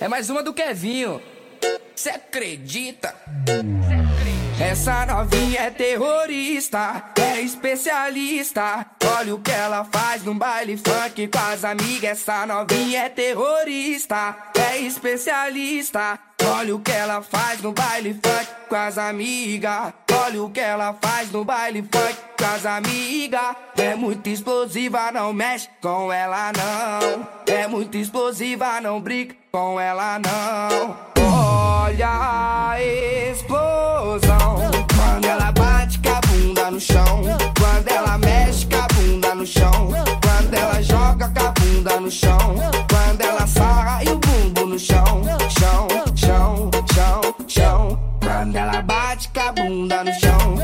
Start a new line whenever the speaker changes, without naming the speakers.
É mais uma do Kevinho. Cê acredita? Essa novinha é terrorista, é especialista. Olha o que ela faz num baile funk com as amigas. Essa novinha é terrorista, é especialista. Olha o que ela faz no baile funk com as amigas. Olha o que ela faz no baile funk com as. É muito explosiva, não mexe com ela não. É muito explosiva, não brinca com ela não. Olha a explosão quando ela bate com a bunda no chão. Quando ela mexe com a bunda no chão. Quando ela joga com a bunda no chão. Quando ela sarra e o bumbo no chão, bate com a bunda